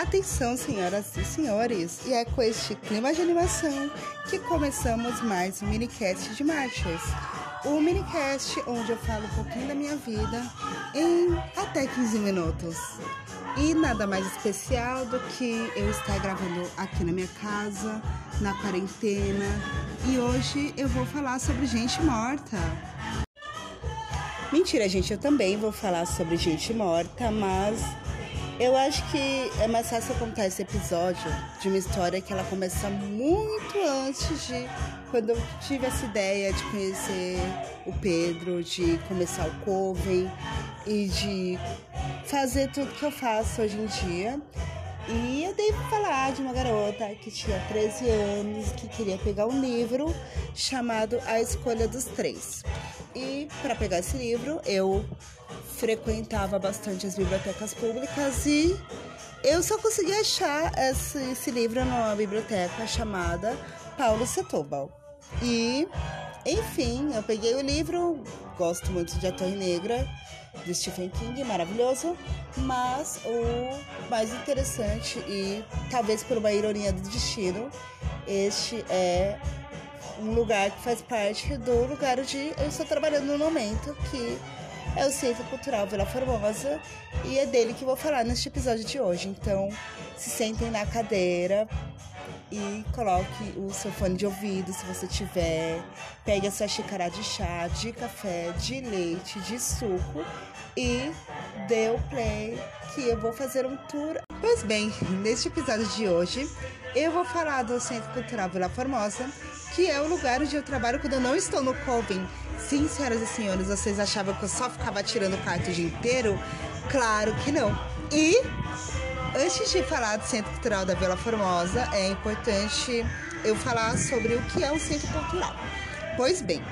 Atenção, senhoras e senhores, e é com este clima de animação que começamos mais um minicast de marchas. O minicast onde eu falo um pouquinho da minha vida em até 15 minutos. E nada mais especial do que eu estar gravando aqui na minha casa, na quarentena. E hoje eu vou falar sobre gente morta. Mentira, gente, eu também vou falar sobre gente morta, mas eu acho que é mais fácil contar esse episódio de uma história que ela começa muito antes de quando eu tive essa ideia de conhecer o Pedro, de começar o Coven e de fazer tudo que eu faço hoje em dia. E eu dei pra falar de uma garota que tinha 13 anos, que queria pegar um livro chamado A Escolha dos Três. E para pegar esse livro, eu frequentava bastante as bibliotecas públicas e eu só consegui achar esse, esse livro numa biblioteca chamada Paulo Setúbal. E, enfim, eu peguei o livro, gosto muito de A Torre Negra, de Stephen King, maravilhoso, mas o mais interessante e talvez por uma ironia do destino, este é um lugar que faz parte do lugar onde eu estou trabalhando no momento, que é o Centro Cultural Vila Formosa e é dele que vou falar neste episódio de hoje. Então, se sentem na cadeira e coloque o seu fone de ouvido se você tiver. Pegue a sua xícara de chá, de café, de leite, de suco e dê o play que eu vou fazer um tour. Pois bem, neste episódio de hoje eu vou falar do Centro Cultural Vila Formosa, que é o lugar onde eu trabalho quando eu não estou no Coven Sim, senhoras e senhores, vocês achavam que eu só ficava tirando carta o dia inteiro? Claro que não. E antes de falar do Centro Cultural da Vila Formosa, é importante eu falar sobre o que é um centro cultural. Pois bem,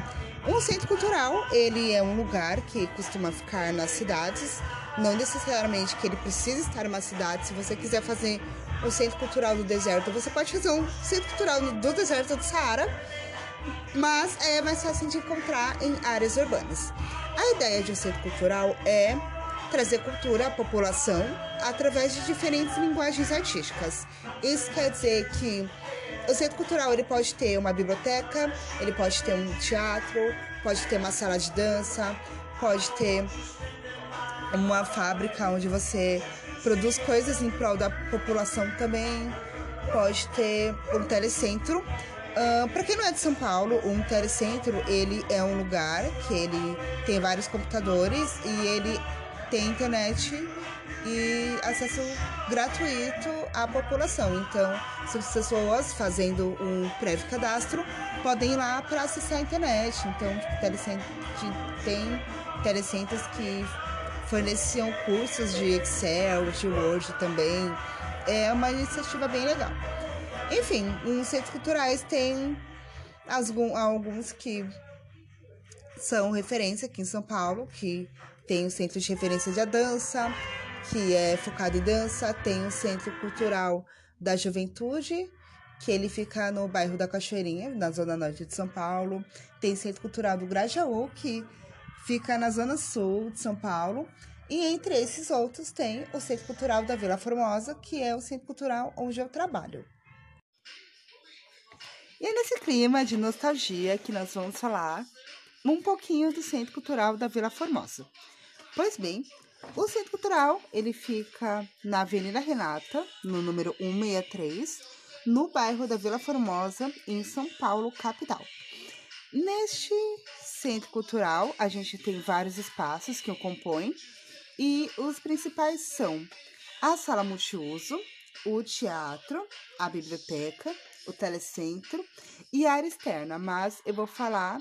um centro cultural, ele é um lugar que costuma ficar nas cidades, não necessariamente que ele precisa estar em uma cidade. Se você quiser fazer um centro cultural do deserto, você pode fazer um centro cultural do deserto do Saara mas é mais fácil de encontrar em áreas urbanas. A ideia de um centro cultural é trazer cultura à população através de diferentes linguagens artísticas. Isso quer dizer que o centro cultural ele pode ter uma biblioteca, ele pode ter um teatro, pode ter uma sala de dança, pode ter uma fábrica onde você produz coisas em prol da população também, pode ter um telecentro Uh, para quem não é de São Paulo, o Telecentro ele é um lugar que ele tem vários computadores e ele tem internet e acesso gratuito à população. Então, as pessoas fazendo um prévio cadastro podem ir lá para acessar a internet. Então, tipo, telecentro, tem telecentros que forneciam cursos de Excel, de Word também. É uma iniciativa bem legal. Enfim, os centros culturais têm alguns que são referência aqui em São Paulo, que tem o Centro de Referência de Dança, que é focado em dança, tem o Centro Cultural da Juventude, que ele fica no bairro da Cachoeirinha, na zona norte de São Paulo. Tem o Centro Cultural do Grajaú, que fica na zona sul de São Paulo. E entre esses outros tem o Centro Cultural da Vila Formosa, que é o centro cultural onde eu trabalho. E é nesse clima de nostalgia que nós vamos falar um pouquinho do Centro Cultural da Vila Formosa. Pois bem, o Centro Cultural, ele fica na Avenida Renata, no número 163, no bairro da Vila Formosa, em São Paulo, capital. Neste Centro Cultural, a gente tem vários espaços que o compõem e os principais são a sala multiuso, o teatro, a biblioteca, o telecentro e a área externa, mas eu vou falar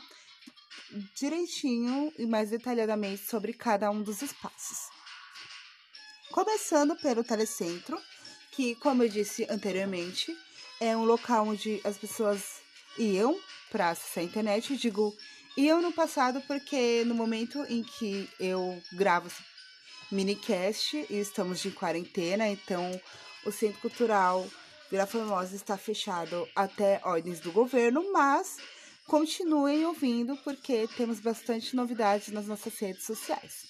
direitinho e mais detalhadamente sobre cada um dos espaços. Começando pelo telecentro, que, como eu disse anteriormente, é um local onde as pessoas iam para acessar a internet. Eu digo iam no passado porque no momento em que eu gravo minicast e estamos de quarentena, então o Centro Cultural Vila Formosa está fechado até ordens do governo, mas continuem ouvindo porque temos bastante novidades nas nossas redes sociais.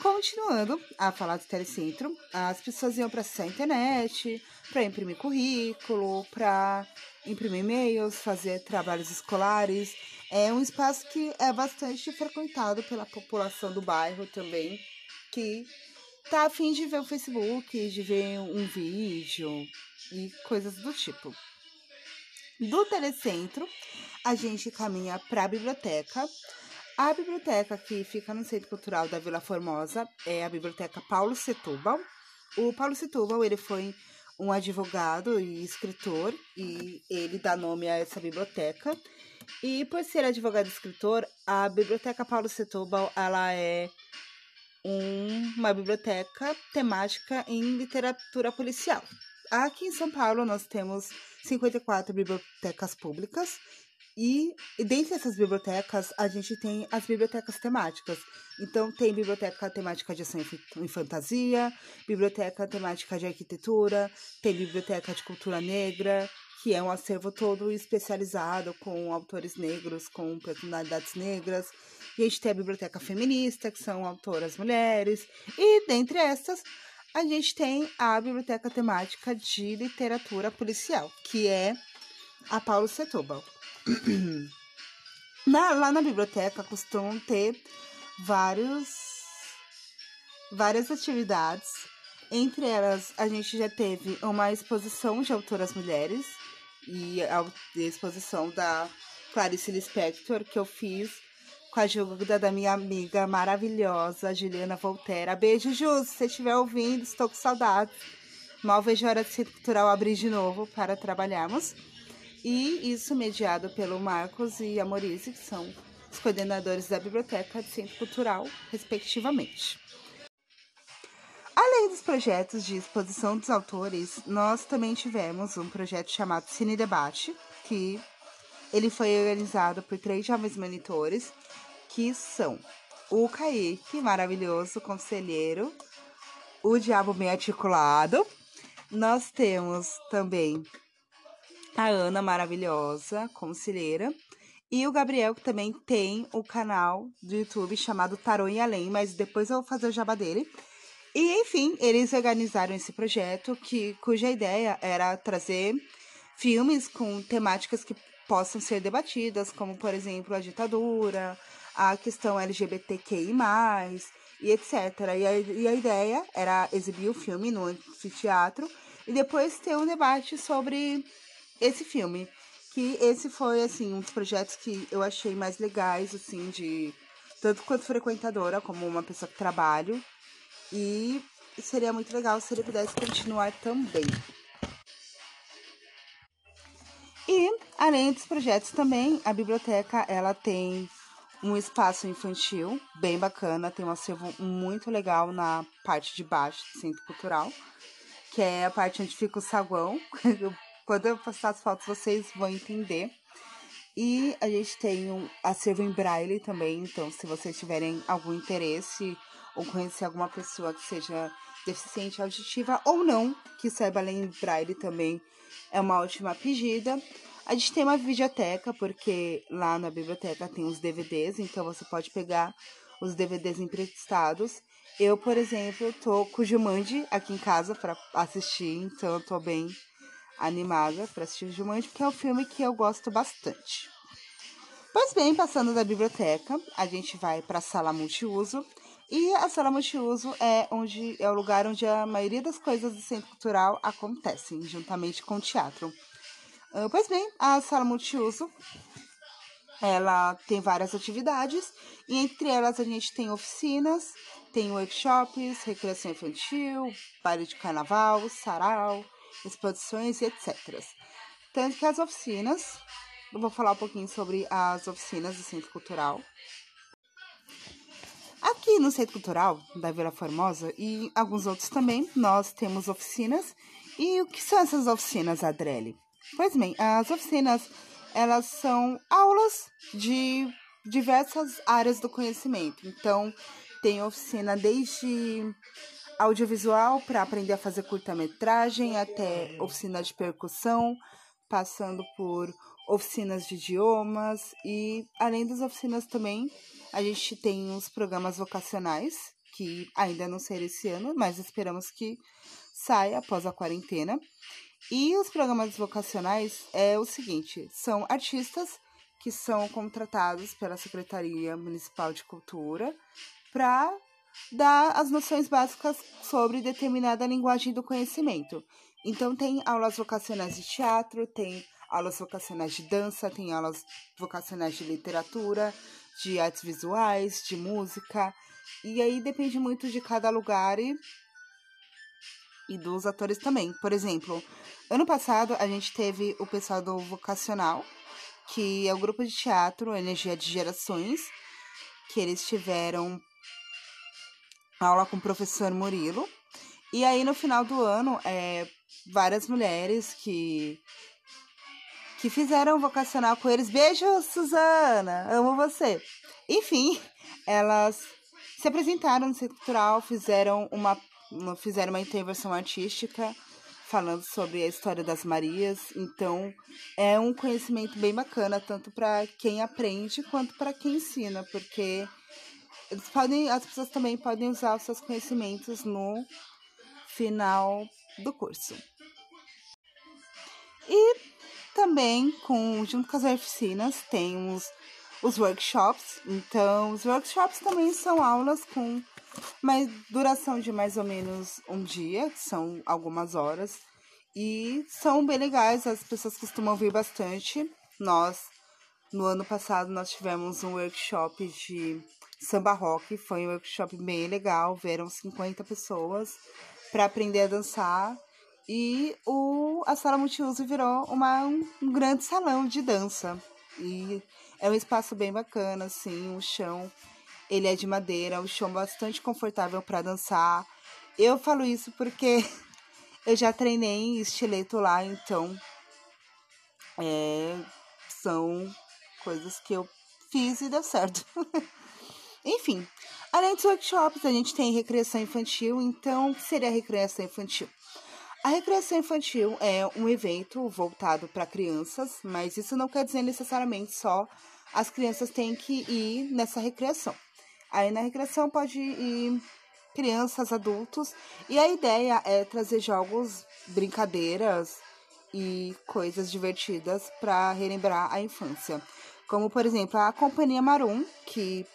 Continuando a falar do telecentro, as pessoas iam para acessar a internet, para imprimir currículo, para imprimir e-mails, fazer trabalhos escolares. É um espaço que é bastante frequentado pela população do bairro também, que tá a fim de ver o Facebook, de ver um vídeo e coisas do tipo. Do telecentro, a gente caminha para a biblioteca. A biblioteca que fica no Centro Cultural da Vila Formosa é a Biblioteca Paulo Setúbal. O Paulo Setúbal, ele foi um advogado e escritor e ele dá nome a essa biblioteca. E por ser advogado e escritor, a Biblioteca Paulo Setúbal, ela é uma biblioteca temática em literatura policial. Aqui em São Paulo nós temos 54 bibliotecas públicas e, e dentre essas bibliotecas a gente tem as bibliotecas temáticas. Então tem biblioteca temática de ação em fantasia, biblioteca temática de arquitetura, tem biblioteca de cultura negra, que é um acervo todo especializado com autores negros, com personalidades negras. A gente tem a biblioteca feminista, que são autoras mulheres. E dentre essas, a gente tem a biblioteca temática de literatura policial, que é a Paulo Setúbal. na, lá na biblioteca costumam ter vários, várias atividades. Entre elas, a gente já teve uma exposição de autoras mulheres e a exposição da Clarice Lispector, que eu fiz com a ajuda da minha amiga maravilhosa, Juliana Volterra. Beijo, Ju, se você estiver ouvindo, estou com saudade. Mal vejo a hora de Centro Cultural abrir de novo para trabalharmos. E isso mediado pelo Marcos e a Maurício, que são os coordenadores da Biblioteca de Centro Cultural, respectivamente. Além dos projetos de exposição dos autores, nós também tivemos um projeto chamado Cine Debate, que ele foi organizado por três jovens monitores, que são o Kaique, maravilhoso conselheiro, o Diabo Bem Articulado. Nós temos também a Ana, maravilhosa, conselheira. E o Gabriel, que também tem o canal do YouTube chamado Tarô e Além, mas depois eu vou fazer o jabá dele. E, enfim, eles organizaram esse projeto, que, cuja ideia era trazer filmes com temáticas que possam ser debatidas, como, por exemplo, a ditadura, a questão LGBTQI, e etc. E a, e a ideia era exibir o filme no anfiteatro e depois ter um debate sobre esse filme. Que esse foi, assim, um dos projetos que eu achei mais legais, assim, de. Tanto quanto frequentadora, como uma pessoa que trabalho. E seria muito legal se ele pudesse continuar também. E, além dos projetos também, a biblioteca, ela tem um espaço infantil bem bacana, tem um acervo muito legal na parte de baixo do Centro Cultural, que é a parte onde fica o saguão. Quando eu postar as fotos, vocês vão entender. E a gente tem um acervo em braille também, então se vocês tiverem algum interesse ou conhecer alguma pessoa que seja deficiente auditiva ou não, que saiba ler em braille também, é uma ótima pedida. A gente tem uma videoteca, porque lá na biblioteca tem os DVDs, então você pode pegar os DVDs emprestados. Eu, por exemplo, tô com o Jumanji aqui em casa para assistir, então eu tô bem animada para assistir o Jumanji, porque é um filme que eu gosto bastante. Pois bem, passando da biblioteca, a gente vai para a sala multiuso. E a sala multiuso é onde é o lugar onde a maioria das coisas do centro cultural acontecem, juntamente com o teatro. Uh, pois bem, a sala multiuso ela tem várias atividades e entre elas a gente tem oficinas, tem workshops, recreação infantil, baile de carnaval, sarau, exposições e etc. Tanto que as oficinas, eu vou falar um pouquinho sobre as oficinas do Centro Cultural. Aqui no Centro Cultural da Vila Formosa e alguns outros também, nós temos oficinas. E o que são essas oficinas, Adrele? Pois bem, as oficinas, elas são aulas de diversas áreas do conhecimento. Então, tem oficina desde audiovisual para aprender a fazer curta-metragem, até oficina de percussão, passando por oficinas de idiomas e além das oficinas também a gente tem os programas vocacionais que ainda não será esse ano, mas esperamos que saia após a quarentena. E os programas vocacionais é o seguinte: são artistas que são contratados pela Secretaria Municipal de Cultura para dar as noções básicas sobre determinada linguagem do conhecimento. Então, tem aulas vocacionais de teatro, tem aulas vocacionais de dança, tem aulas vocacionais de literatura, de artes visuais, de música. E aí depende muito de cada lugar e, e dos atores também. Por exemplo, ano passado a gente teve o pessoal do Vocacional, que é o grupo de teatro Energia de Gerações, que eles tiveram aula com o professor Murilo. E aí, no final do ano, é, várias mulheres que que fizeram vocacional com eles. Beijo, Suzana! Amo você! Enfim, elas se apresentaram no Centro Cultural, fizeram uma, fizeram uma intervenção artística falando sobre a história das Marias. Então, é um conhecimento bem bacana, tanto para quem aprende quanto para quem ensina, porque eles podem, as pessoas também podem usar os seus conhecimentos no final do curso. E também, com, junto com as oficinas, tem os, os workshops. Então, os workshops também são aulas com uma duração de mais ou menos um dia, são algumas horas. E são bem legais, as pessoas costumam vir bastante. Nós, no ano passado, nós tivemos um workshop de samba rock, foi um workshop bem legal, vieram 50 pessoas para aprender a dançar e o, a sala multiuso virou uma, um grande salão de dança. E é um espaço bem bacana, assim, o chão ele é de madeira, o chão bastante confortável para dançar. Eu falo isso porque eu já treinei estileto lá, então é, são coisas que eu fiz e deu certo. Enfim, além dos workshops, a gente tem recreação infantil. Então, o que seria a recreação infantil? A recreação infantil é um evento voltado para crianças, mas isso não quer dizer necessariamente só as crianças têm que ir nessa recreação. Aí na recreação pode ir crianças, adultos, e a ideia é trazer jogos, brincadeiras e coisas divertidas para relembrar a infância. Como, por exemplo, a Companhia Marum, que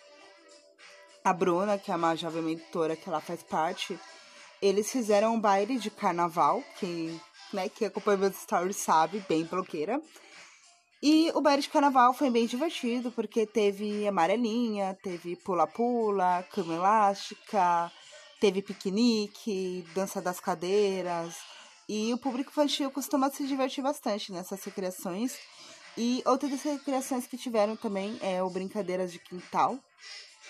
a Bruna, que é uma jovem mentora que ela faz parte, eles fizeram um baile de carnaval, que, né, que acompanha meus stories sabe, bem blogueira. E o baile de carnaval foi bem divertido, porque teve amarelinha, teve pula-pula, cama elástica, teve piquenique, dança das cadeiras. E o público infantil costuma se divertir bastante nessas recreações. E outra das recreações que tiveram também é o Brincadeiras de Quintal,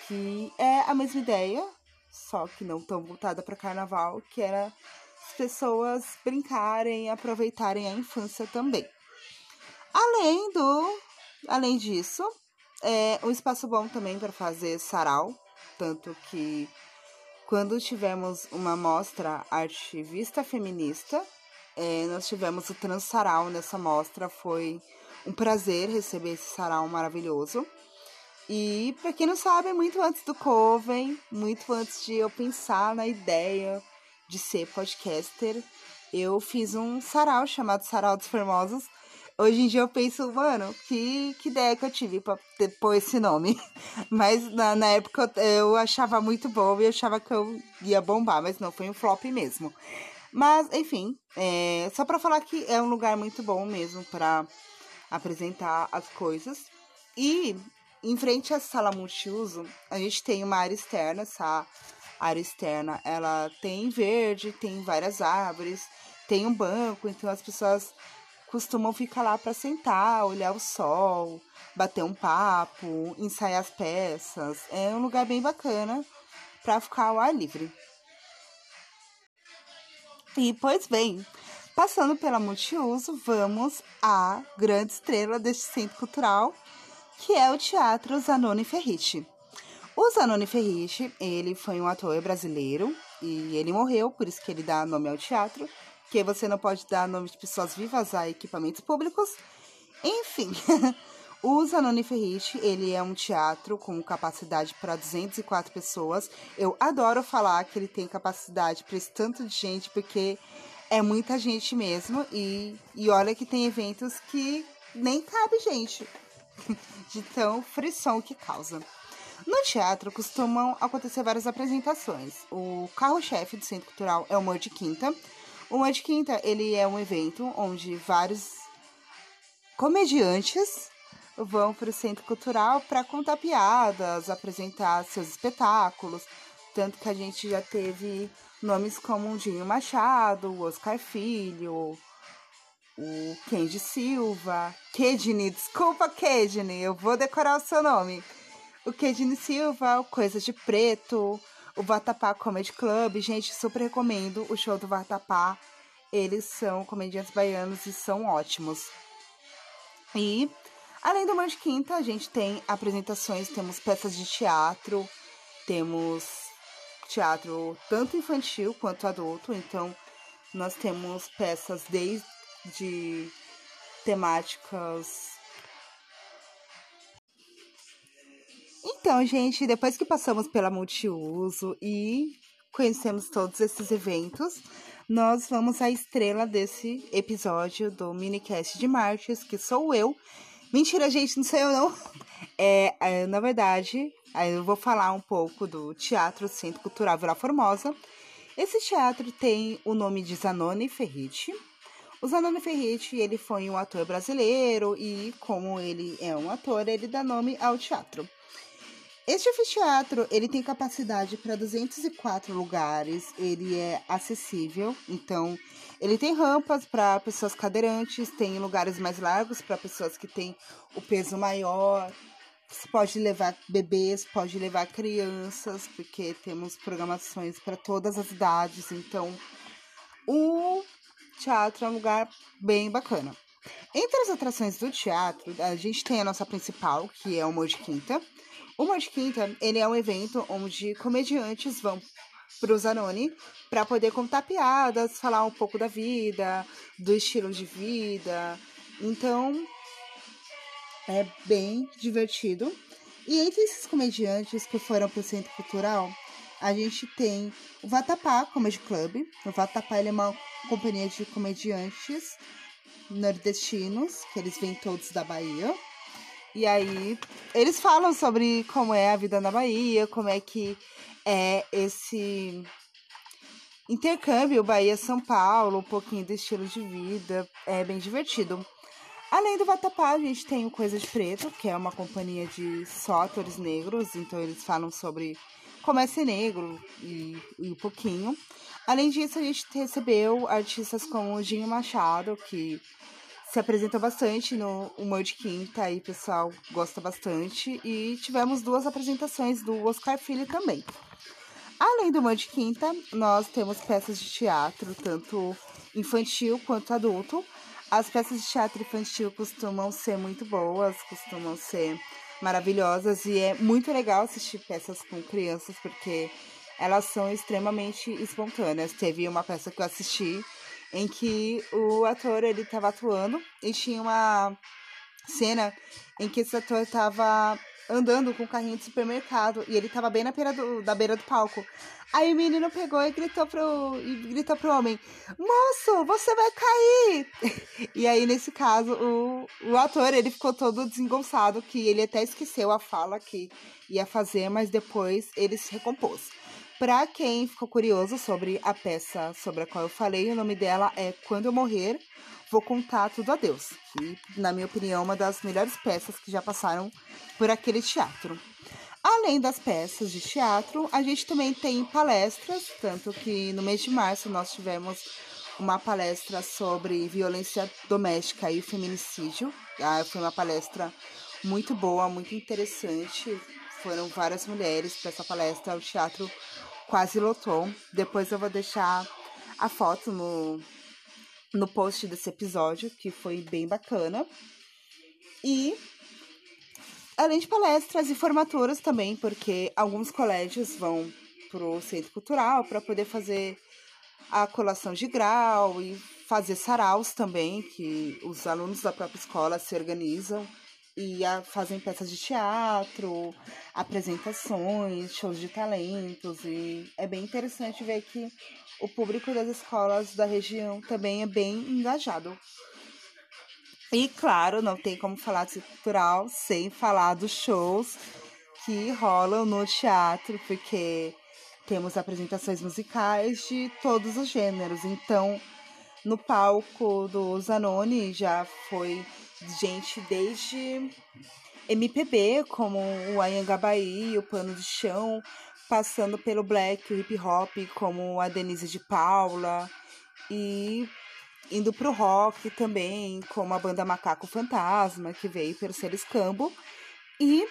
que é a mesma ideia, só que não tão voltada para carnaval, que era as pessoas brincarem, aproveitarem a infância também. Além do, além disso, é um espaço bom também para fazer sarau, tanto que quando tivemos uma mostra artivista feminista, é, nós tivemos o Transsarau nessa mostra, foi um prazer receber esse sarau maravilhoso. E para quem não sabe, muito antes do Coven, muito antes de eu pensar na ideia de ser podcaster, eu fiz um sarau chamado Sarau dos Formosos. Hoje em dia eu penso, mano, que, que ideia que eu tive pra ter, pôr esse nome. Mas na, na época eu, eu achava muito bom e achava que eu ia bombar, mas não, foi um flop mesmo. Mas, enfim, é, só para falar que é um lugar muito bom mesmo para apresentar as coisas. E em frente à sala multiuso, a gente tem uma área externa, essa área externa, ela tem verde, tem várias árvores, tem um banco, então as pessoas costumam ficar lá para sentar, olhar o sol, bater um papo, ensaiar as peças. É um lugar bem bacana para ficar ao ar livre. E pois bem, passando pela multiuso, vamos à grande estrela deste centro cultural, que é o Teatro Zanoni Ferrici. O Zanoni Ferrici, ele foi um ator brasileiro e ele morreu, por isso que ele dá nome ao teatro, que você não pode dar nome de pessoas vivas a equipamentos públicos. Enfim, O Zanoni Ferriti, ele é um teatro com capacidade para 204 pessoas. Eu adoro falar que ele tem capacidade para esse tanto de gente, porque é muita gente mesmo. E, e olha que tem eventos que nem cabe gente. De tão frição que causa. No teatro costumam acontecer várias apresentações. O carro-chefe do Centro Cultural é o Humor de Quinta. O Humor de Quinta, ele é um evento onde vários comediantes vão para o Centro Cultural para contar piadas, apresentar seus espetáculos. Tanto que a gente já teve nomes como o Dinho Machado, o Oscar Filho, o Kenji Silva, Kedney, desculpa Kedney, eu vou decorar o seu nome o Kedine Silva, o Coisas de Preto, o Vatapá Comedy Club. Gente, super recomendo o show do Vatapá. Eles são comediantes baianos e são ótimos. E, além do Mar Quinta, a gente tem apresentações, temos peças de teatro, temos teatro tanto infantil quanto adulto. Então, nós temos peças desde temáticas Então, gente, depois que passamos pela multiuso e conhecemos todos esses eventos, nós vamos à estrela desse episódio do minicast de Martes, que sou eu. Mentira, gente, não sou eu não. É, é, na verdade, eu vou falar um pouco do Teatro Centro Cultural Vila Formosa. Esse teatro tem o nome de Zanoni Ferriti. O Zanoni Ferriti, ele foi um ator brasileiro e como ele é um ator, ele dá nome ao teatro. Este anfiteatro, ele tem capacidade para 204 lugares, ele é acessível, então ele tem rampas para pessoas cadeirantes, tem lugares mais largos para pessoas que têm o peso maior. Você pode levar bebês, pode levar crianças, porque temos programações para todas as idades, então o teatro é um lugar bem bacana. Entre as atrações do teatro, a gente tem a nossa principal, que é o Humor de Quinta. O Humor de Quinta, ele é um evento onde comediantes vão pro Zanoni para poder contar piadas, falar um pouco da vida, do estilo de vida. Então, é bem divertido. E entre esses comediantes que foram pro Centro Cultural, a gente tem o Vatapá Comedy Club. O Vatapá é uma companhia de comediantes nordestinos, que eles vêm todos da Bahia. E aí, eles falam sobre como é a vida na Bahia, como é que é esse intercâmbio Bahia-São Paulo, um pouquinho do estilo de vida. É bem divertido. Além do Vatapá, a gente tem o Coisa de Preto, que é uma companhia de só atores negros, então eles falam sobre como é ser negro e, e um pouquinho. Além disso, a gente recebeu artistas como o Dinho Machado, que se apresenta bastante no Humor Quinta e o pessoal gosta bastante. E tivemos duas apresentações do Oscar Filho também. Além do Humor Quinta, nós temos peças de teatro, tanto infantil quanto adulto. As peças de teatro infantil costumam ser muito boas, costumam ser maravilhosas e é muito legal assistir peças com crianças porque elas são extremamente espontâneas. Teve uma peça que eu assisti em que o ator ele estava atuando e tinha uma cena em que esse ator estava andando com um carrinho de supermercado e ele estava bem na beira do, da beira do palco. Aí o menino pegou e gritou pro, e gritou pro homem: Moço, você vai cair! e aí, nesse caso, o, o ator ele ficou todo desengonçado, que ele até esqueceu a fala que ia fazer, mas depois ele se recompôs. Para quem ficou curioso sobre a peça sobre a qual eu falei, o nome dela é Quando Eu Morrer, Vou Contar Tudo a Deus, que, na minha opinião, é uma das melhores peças que já passaram por aquele teatro. Além das peças de teatro, a gente também tem palestras, tanto que no mês de março nós tivemos uma palestra sobre violência doméstica e feminicídio. Ah, foi uma palestra muito boa, muito interessante. Foram várias mulheres para essa palestra. O teatro quase lotou. Depois eu vou deixar a foto no, no post desse episódio, que foi bem bacana. E além de palestras e formaturas também, porque alguns colégios vão pro centro cultural para poder fazer a colação de grau e fazer saraus também, que os alunos da própria escola se organizam e a, fazem peças de teatro, apresentações, shows de talentos e é bem interessante ver que o público das escolas da região também é bem engajado. E claro, não tem como falar de cultural sem falar dos shows que rolam no teatro, porque temos apresentações musicais de todos os gêneros. Então, no palco do Zanoni já foi gente desde MPB, como o Anhangabaí, o Pano de Chão, passando pelo black, o hip hop, como a Denise de Paula, e indo pro rock também, como a banda Macaco Fantasma, que veio pelo Ser Escambo, e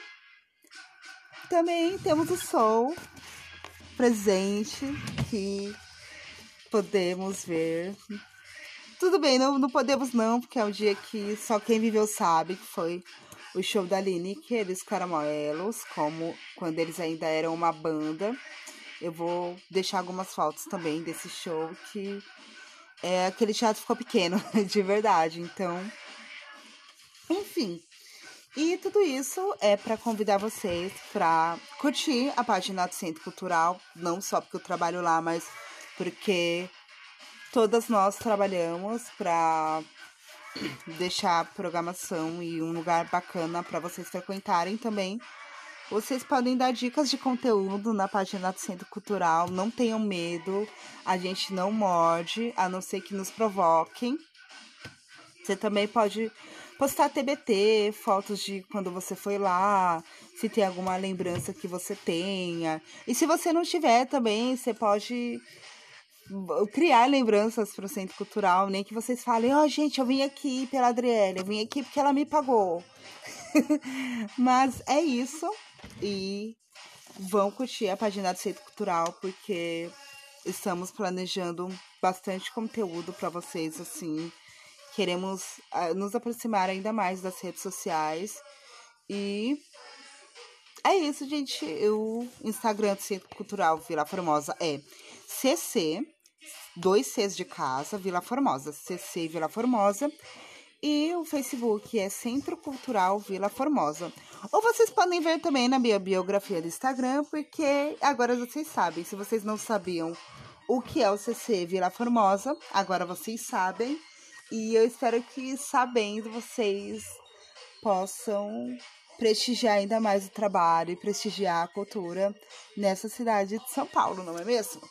também temos o Soul presente que podemos ver tudo bem, não, não podemos não, porque é um dia que só quem viveu sabe que foi o show da Lineker e dos Caramelos, como quando eles ainda eram uma banda. Eu vou deixar algumas fotos também desse show que é, aquele teatro ficou pequeno, de verdade. Então, enfim. E tudo isso é para convidar vocês para curtir a página do Centro Cultural, não só porque eu trabalho lá, mas porque Todas nós trabalhamos para deixar a programação e um lugar bacana para vocês frequentarem também. Vocês podem dar dicas de conteúdo na página do Centro Cultural. Não tenham medo, a gente não morde, a não ser que nos provoquem. Você também pode postar TBT, fotos de quando você foi lá, se tem alguma lembrança que você tenha. E se você não tiver também, você pode criar lembranças para o Centro Cultural, nem que vocês falem, ó, oh, gente, eu vim aqui pela Adriele, eu vim aqui porque ela me pagou. Mas é isso. E vão curtir a página do Centro Cultural, porque estamos planejando bastante conteúdo para vocês, assim. Queremos uh, nos aproximar ainda mais das redes sociais. E é isso, gente. O Instagram do Centro Cultural Vila Formosa é CC, dois Cs de casa, Vila Formosa, CC Vila Formosa. E o Facebook é Centro Cultural Vila Formosa. Ou vocês podem ver também na minha biografia do Instagram, porque agora vocês sabem. Se vocês não sabiam o que é o CC Vila Formosa, agora vocês sabem. E eu espero que, sabendo, vocês possam prestigiar ainda mais o trabalho e prestigiar a cultura nessa cidade de São Paulo, não é mesmo?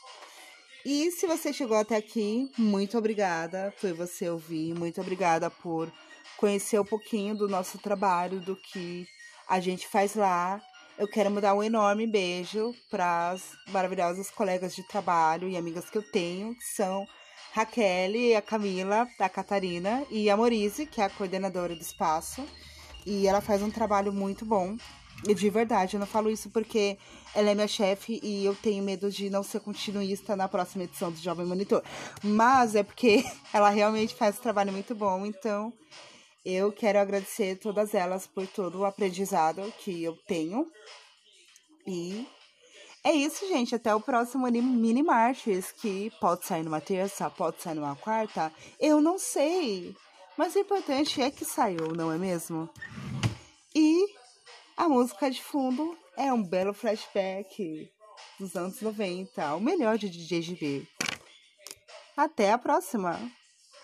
E se você chegou até aqui, muito obrigada por você ouvir, muito obrigada por conhecer um pouquinho do nosso trabalho, do que a gente faz lá. Eu quero mandar um enorme beijo para as maravilhosas colegas de trabalho e amigas que eu tenho, que são Raquel, a Camila, a Catarina e a Morise, que é a coordenadora do espaço. E ela faz um trabalho muito bom. De verdade, eu não falo isso porque ela é minha chefe e eu tenho medo de não ser continuista na próxima edição do Jovem Monitor. Mas é porque ela realmente faz um trabalho muito bom, então eu quero agradecer todas elas por todo o aprendizado que eu tenho. E é isso, gente. Até o próximo Mini Marches, que pode sair numa terça, pode sair numa quarta. Eu não sei. Mas o importante é que saiu, não é mesmo? E a música de fundo é um belo flashback dos anos 90, o melhor de DJ GB. Até a próxima!